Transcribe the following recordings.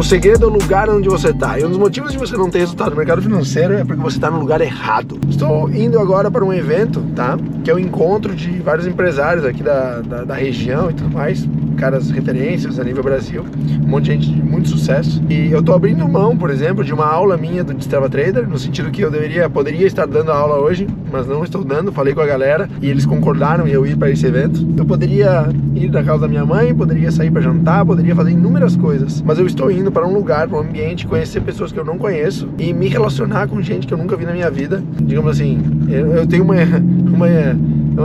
O segredo é o lugar onde você está. E um dos motivos de você não ter resultado no mercado financeiro é porque você está no lugar errado. Estou indo agora para um evento, tá? Que é o um encontro de vários empresários aqui da, da, da região e tudo mais caras referências a nível Brasil, um monte de gente de muito sucesso. E eu tô abrindo mão, por exemplo, de uma aula minha do Strava Trader, no sentido que eu deveria, poderia estar dando a aula hoje, mas não estou dando, falei com a galera e eles concordaram em eu ir para esse evento. Eu poderia ir na casa da minha mãe, poderia sair para jantar, poderia fazer inúmeras coisas, mas eu estou indo para um lugar, para um ambiente, conhecer pessoas que eu não conheço e me relacionar com gente que eu nunca vi na minha vida. Digamos assim, eu tenho uma, uma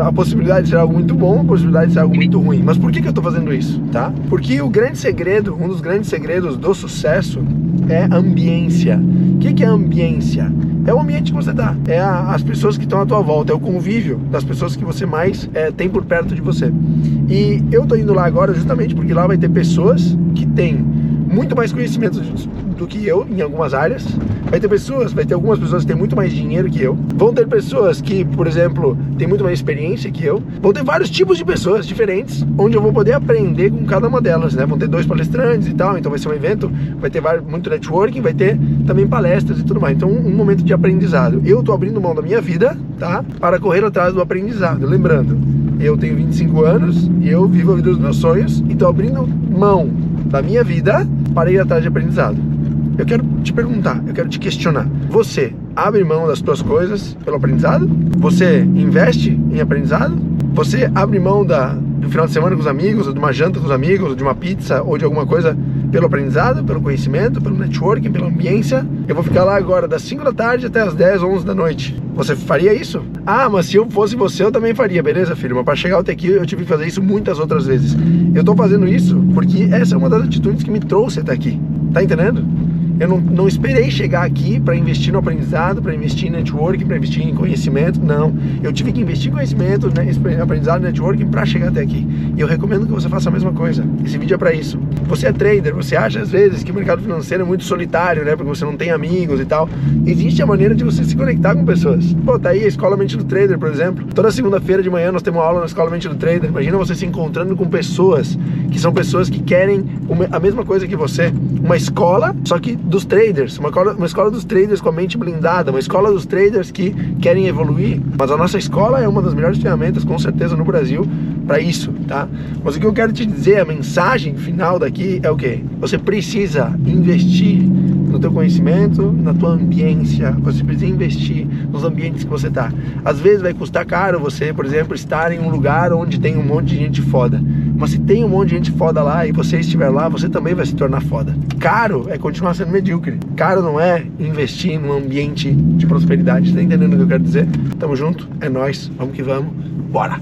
a possibilidade de ser algo muito bom, a possibilidade de ser algo muito ruim. Mas por que, que eu estou fazendo isso, tá? Porque o grande segredo, um dos grandes segredos do sucesso é ambiência. O que, que é ambiência? É o ambiente que você dá, é a, as pessoas que estão à tua volta, é o convívio das pessoas que você mais é, tem por perto de você. E eu tô indo lá agora justamente porque lá vai ter pessoas que têm muito mais conhecimento do que eu em algumas áreas. Vai ter pessoas, vai ter algumas pessoas que têm muito mais dinheiro que eu. Vão ter pessoas que, por exemplo, têm muito mais experiência que eu. Vão ter vários tipos de pessoas diferentes, onde eu vou poder aprender com cada uma delas, né? Vão ter dois palestrantes e tal, então vai ser um evento, vai ter muito networking, vai ter também palestras e tudo mais. Então, um momento de aprendizado. Eu tô abrindo mão da minha vida, tá? Para correr atrás do aprendizado. Lembrando, eu tenho 25 anos eu vivo a vida dos meus sonhos e tô abrindo mão da minha vida para ir atrás de aprendizado. Eu quero te perguntar, eu quero te questionar. Você abre mão das suas coisas pelo aprendizado? Você investe em aprendizado? Você abre mão da, do final de semana com os amigos, ou de uma janta com os amigos, ou de uma pizza, ou de alguma coisa pelo aprendizado, pelo conhecimento, pelo networking, pela ambiência. Eu vou ficar lá agora das 5 da tarde até as 10, 11 da noite. Você faria isso? Ah, mas se eu fosse você, eu também faria, beleza, filho? Mas para chegar até aqui, eu tive que fazer isso muitas outras vezes. Eu tô fazendo isso porque essa é uma das atitudes que me trouxe até aqui. Tá entendendo? Eu não, não esperei chegar aqui para investir no aprendizado, para investir em networking, para investir em conhecimento. Não. Eu tive que investir em conhecimento, né, aprendizado, networking para chegar até aqui. E eu recomendo que você faça a mesma coisa. Esse vídeo é para isso. Você é trader, você acha às vezes que o mercado financeiro é muito solitário, né? Porque você não tem amigos e tal. Existe a maneira de você se conectar com pessoas. Pô, tá aí a Escola Mente do Trader, por exemplo. Toda segunda-feira de manhã nós temos uma aula na Escola Mente do Trader. Imagina você se encontrando com pessoas que são pessoas que querem a mesma coisa que você. Uma escola, só que dos traders, uma escola, uma escola dos traders com a mente blindada, uma escola dos traders que querem evoluir. Mas a nossa escola é uma das melhores ferramentas, com certeza, no Brasil para isso, tá? Mas o que eu quero te dizer, a mensagem final daqui é o que? Você precisa investir no teu conhecimento, na tua ambiência. Você precisa investir nos ambientes que você está. Às vezes vai custar caro você, por exemplo, estar em um lugar onde tem um monte de gente foda. Mas se tem um monte de gente foda lá e você estiver lá, você também vai se tornar foda. Caro é continuar sendo medíocre. Caro não é investir num ambiente de prosperidade. Tá entendendo o que eu quero dizer? Tamo junto, é nós, vamos que vamos, bora!